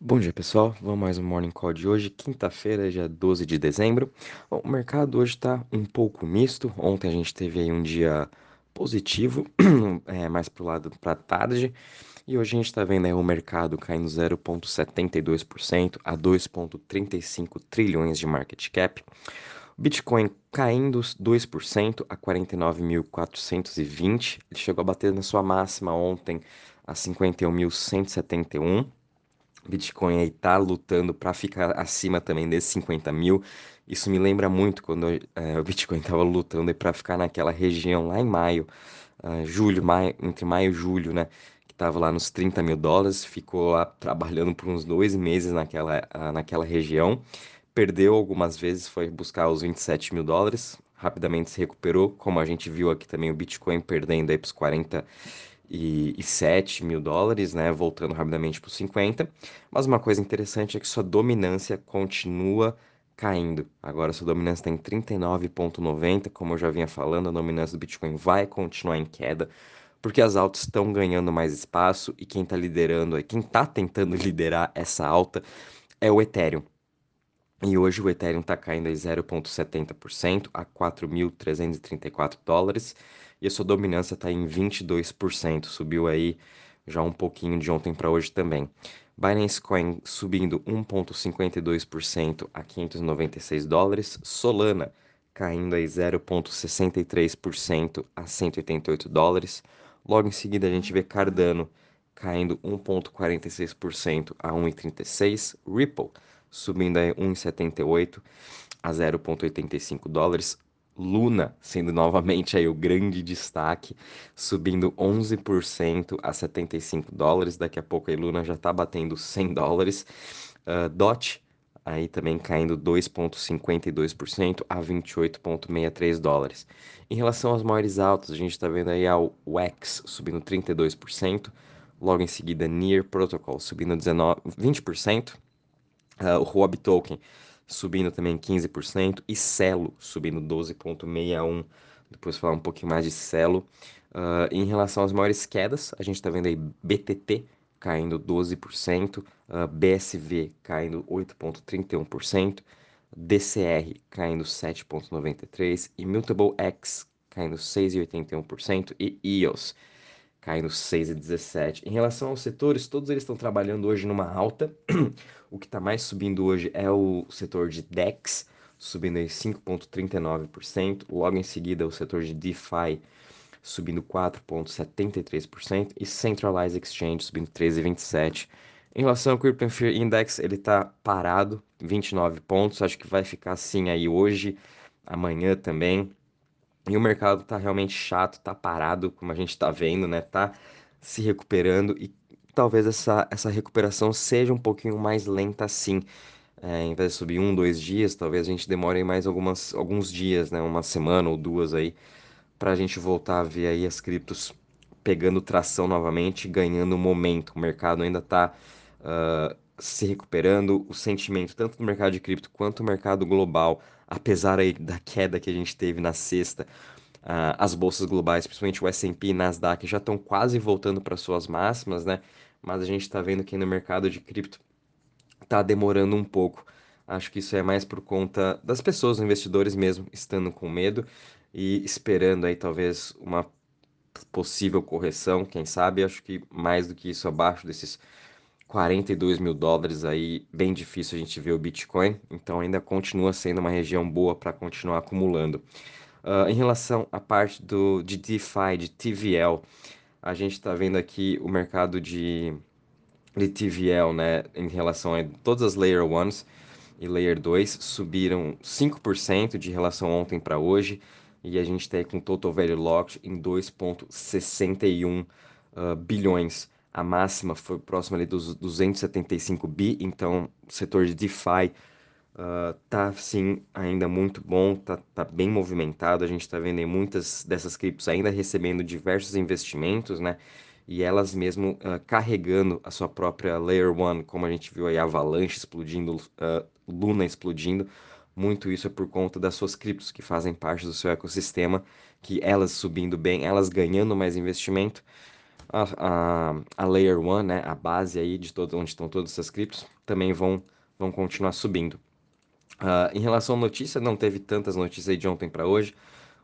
Bom dia, pessoal. Vamos mais um Morning Call de hoje, quinta-feira, dia 12 de dezembro. Bom, o mercado hoje está um pouco misto. Ontem a gente teve aí um dia positivo, é, mais pro lado para tarde. E hoje a gente está vendo aí o mercado caindo 0,72% a 2,35 trilhões de market cap. Bitcoin caindo 2% a 49.420. Ele chegou a bater na sua máxima ontem a 51.171. Bitcoin aí tá lutando para ficar acima também desses 50 mil. Isso me lembra muito quando é, o Bitcoin estava lutando para ficar naquela região lá em maio, uh, julho, maio, entre maio e julho, né? Que estava lá nos 30 mil dólares, ficou lá trabalhando por uns dois meses naquela, uh, naquela região. Perdeu algumas vezes, foi buscar os 27 mil dólares, rapidamente se recuperou, como a gente viu aqui também o Bitcoin perdendo aí para os 40 e, e 7 mil dólares, né? Voltando rapidamente para os 50. Mas uma coisa interessante é que sua dominância continua caindo. Agora sua dominância está em 39,90, como eu já vinha falando, a dominância do Bitcoin vai continuar em queda, porque as altas estão ganhando mais espaço e quem está liderando, quem está tentando liderar essa alta é o Ethereum. E hoje o Ethereum está caindo em 0,70% a 4.334 dólares e a sua dominância está em 22%, subiu aí já um pouquinho de ontem para hoje também. Binance Coin subindo 1,52% a 596 dólares, Solana caindo aí 0,63% a 188 dólares. Logo em seguida a gente vê Cardano caindo 1,46% a 1,36, Ripple subindo aí 1,78 a 0,85 dólares. Luna sendo novamente aí o grande destaque, subindo 11% a 75 dólares. Daqui a pouco a Luna já está batendo 100 dólares. Uh, DOT aí também caindo 2,52% a 28,63 dólares. Em relação às maiores altas, a gente está vendo aí o WEX subindo 32%, logo em seguida Near Protocol subindo 19, 20%, uh, o Huobi Token subindo também 15%, e Celo subindo 12,61%. Depois falar um pouquinho mais de Celo. Uh, em relação às maiores quedas, a gente está vendo aí BTT caindo 12%, uh, BSV caindo 8,31%, DCR caindo 7,93% e X caindo 6,81% e EOS caindo 6,17. Em relação aos setores, todos eles estão trabalhando hoje numa alta. o que está mais subindo hoje é o setor de DEX, subindo 5,39%. Logo em seguida, o setor de DeFi, subindo 4,73%. E Centralized Exchange, subindo 13,27%. Em relação ao Crypto Fear Index, ele está parado, 29 pontos. Acho que vai ficar assim aí hoje, amanhã também. E o mercado tá realmente chato, tá parado, como a gente tá vendo, né? Tá se recuperando e talvez essa, essa recuperação seja um pouquinho mais lenta assim. É, em vez de subir um, dois dias, talvez a gente demore mais algumas, alguns dias, né? Uma semana ou duas aí, para a gente voltar a ver aí as criptos pegando tração novamente, ganhando momento. O mercado ainda está uh, se recuperando, o sentimento tanto do mercado de cripto quanto do mercado global, apesar aí da queda que a gente teve na sexta, uh, as bolsas globais, principalmente o S&P e Nasdaq, já estão quase voltando para suas máximas, né? Mas a gente está vendo que no mercado de cripto está demorando um pouco. Acho que isso é mais por conta das pessoas, investidores mesmo, estando com medo e esperando aí talvez uma possível correção, quem sabe. Acho que mais do que isso, abaixo desses 42 mil dólares aí, bem difícil a gente ver o Bitcoin, então ainda continua sendo uma região boa para continuar acumulando. Uh, em relação à parte do, de DeFi, de TVL, a gente está vendo aqui o mercado de, de TVL, né, em relação a todas as Layer 1s e Layer 2 subiram 5% de relação ontem para hoje, e a gente está com Total Value Locked em 2,61 uh, ah, bilhões a máxima foi próxima ali dos 275 bi, então o setor de DeFi uh, tá sim ainda muito bom, tá, tá bem movimentado, a gente está vendo muitas dessas criptos ainda recebendo diversos investimentos, né? E elas mesmo uh, carregando a sua própria Layer 1, como a gente viu aí, Avalanche explodindo, uh, Luna explodindo, muito isso é por conta das suas criptos que fazem parte do seu ecossistema, que elas subindo bem, elas ganhando mais investimento, a, a, a Layer 1, né, a base aí de todo, onde estão todas essas criptos, também vão, vão continuar subindo. Uh, em relação à notícia, não teve tantas notícias aí de ontem para hoje.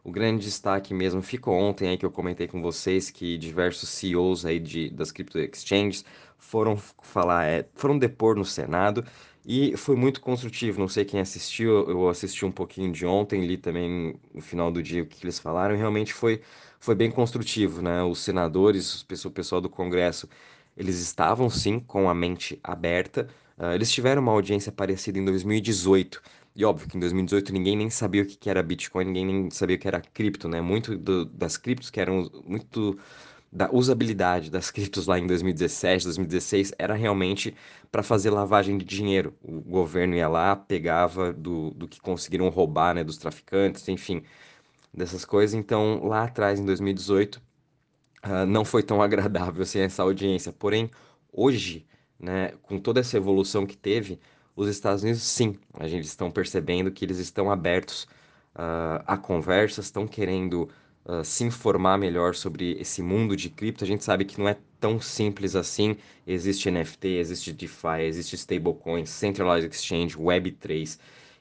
O grande destaque mesmo ficou ontem aí que eu comentei com vocês que diversos CEOs aí de, das crypto exchanges foram falar, é, foram depor no Senado e foi muito construtivo. Não sei quem assistiu, eu assisti um pouquinho de ontem, li também no final do dia o que eles falaram, e realmente foi, foi bem construtivo, né? Os senadores, o pessoal do Congresso, eles estavam sim com a mente aberta. Uh, eles tiveram uma audiência parecida em 2018. E óbvio que em 2018 ninguém nem sabia o que era Bitcoin, ninguém nem sabia o que era cripto, né? Muito do, das criptos que eram muito da usabilidade das criptos lá em 2017, 2016 era realmente para fazer lavagem de dinheiro. O governo ia lá, pegava do, do que conseguiram roubar, né, dos traficantes, enfim, dessas coisas. Então, lá atrás, em 2018, uh, não foi tão agradável assim essa audiência. Porém, hoje, né, com toda essa evolução que teve, os Estados Unidos, sim, a gente estão percebendo que eles estão abertos uh, a conversas, estão querendo uh, se informar melhor sobre esse mundo de cripto. A gente sabe que não é tão simples assim. Existe NFT, existe DeFi, existe stablecoins, centralized exchange, Web3,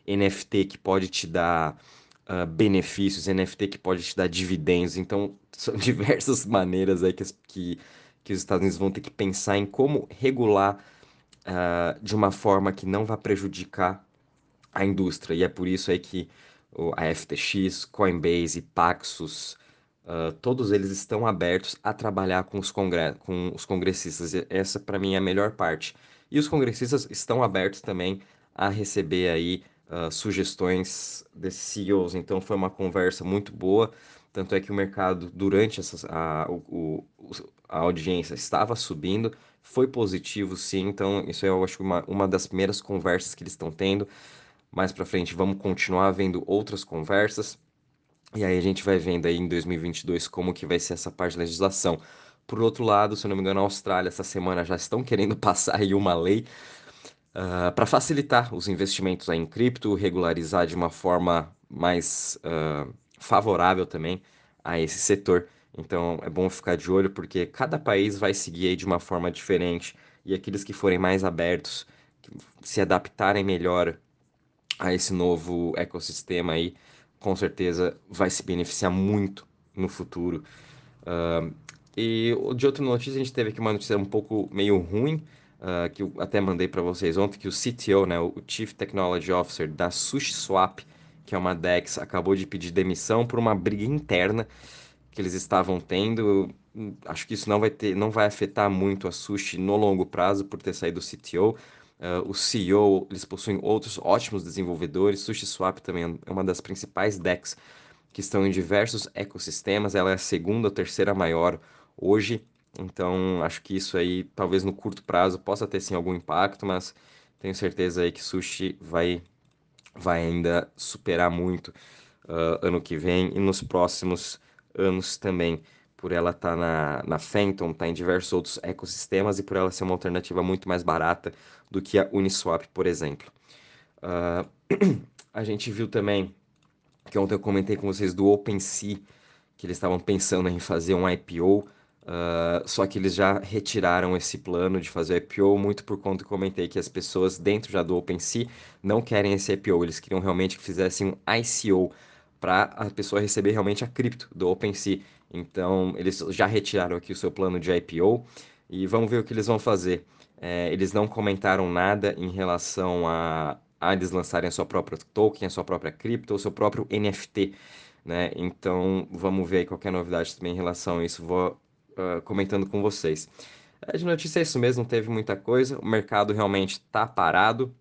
NFT que pode te dar uh, benefícios, NFT que pode te dar dividendos. Então, são diversas maneiras aí que, que, que os Estados Unidos vão ter que pensar em como regular uh, de uma forma que não vá prejudicar a indústria. E é por isso aí que a FTX, Coinbase, Paxos, uh, todos eles estão abertos a trabalhar com os, congre com os congressistas. E essa, para mim, é a melhor parte. E os congressistas estão abertos também a receber aí uh, sugestões desses CEOs. Então, foi uma conversa muito boa. Tanto é que o mercado, durante essas, a, o, a audiência, estava subindo foi positivo, sim. Então, isso eu acho uma, uma das primeiras conversas que eles estão tendo. Mais para frente, vamos continuar vendo outras conversas. E aí a gente vai vendo aí em 2022 como que vai ser essa parte da legislação. Por outro lado, se eu não me engano, a Austrália essa semana já estão querendo passar aí uma lei uh, ah, para facilitar os investimentos em cripto, regularizar de uma forma mais uh, favorável também a esse setor. Então é bom ficar de olho porque cada país vai seguir de uma forma diferente e aqueles que forem mais abertos, se adaptarem melhor a esse novo ecossistema aí, com certeza vai se beneficiar muito no futuro. Uh, e de outra notícia, a gente teve aqui uma notícia um pouco meio ruim, uh, que eu até mandei para vocês ontem, que o CTO, né, o Chief Technology Officer da SushiSwap, que é uma DEX, acabou de pedir demissão por uma briga interna que eles estavam tendo. Acho que isso não vai ter, não vai afetar muito a Sushi no longo prazo por ter saído do CTO. Uh, o CEO, eles possuem outros ótimos desenvolvedores. SushiSwap também é uma das principais DEX que estão em diversos ecossistemas. Ela é a segunda ou terceira maior hoje. Então, acho que isso aí, talvez no curto prazo, possa ter sim algum impacto, mas tenho certeza aí que Sushi vai, vai ainda superar muito uh, ano que vem e nos próximos anos também, por ela estar tá na, na Phantom, estar tá em diversos outros ecossistemas e por ela ser uma alternativa muito mais barata do que a Uniswap, por exemplo. Uh, a gente viu também, que ontem eu comentei com vocês do OpenSea, que eles estavam pensando em fazer um IPO, Uh, ah, só que eles já retiraram esse plano de fazer IPO muito por conta que comentei que as pessoas dentro já do OpenSea não querem esse IPO, eles queriam realmente que fizessem um ICO, para a pessoa receber realmente a cripto do OpenSea. Então, eles já retiraram aqui o seu plano de IPO e vamos ver o que eles vão fazer. É, eles não comentaram nada em relação a, a eles lançarem a sua própria token, a sua própria cripto, o seu próprio NFT. Né? Então, vamos ver qualquer novidade também em relação a isso. Vou uh, comentando com vocês. É, de notícia é isso mesmo, não teve muita coisa. O mercado realmente está parado.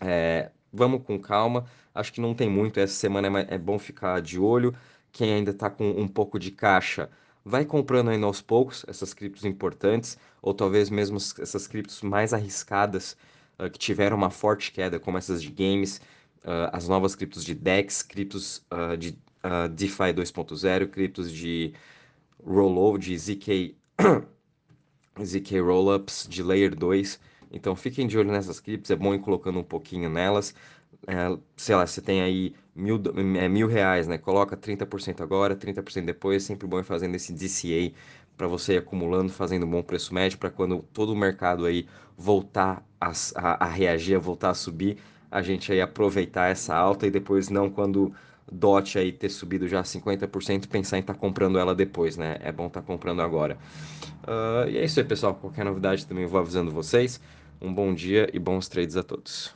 É, vamos com calma. Acho que não tem muito. Essa semana é, é bom ficar de olho. Quem ainda está com um pouco de caixa, vai comprando ainda aos poucos essas criptos importantes, ou talvez mesmo essas criptos mais arriscadas, uh, que tiveram uma forte queda, como essas de games, uh, as novas criptos de DEX, criptos uh, de DeFi 2.0, criptos de rollover, de ZK, ZK Rollups, de Layer 2. Então fiquem de olho nessas criptos, é bom ir colocando um pouquinho nelas é, sei lá, você tem aí mil, é, mil reais, né? Coloca 30% agora, 30% depois, é sempre bom ir fazendo esse DCA para você ir acumulando, fazendo um bom preço médio, para quando todo o mercado aí voltar a, a, a reagir, a voltar a subir, a gente aí aproveitar essa alta e depois não quando DOT aí ter subido já 50%, pensar em estar tá comprando ela depois, né? É bom estar tá comprando agora. Uh, e é isso aí, pessoal. Qualquer novidade também vou avisando vocês. Um bom dia e bons trades a todos.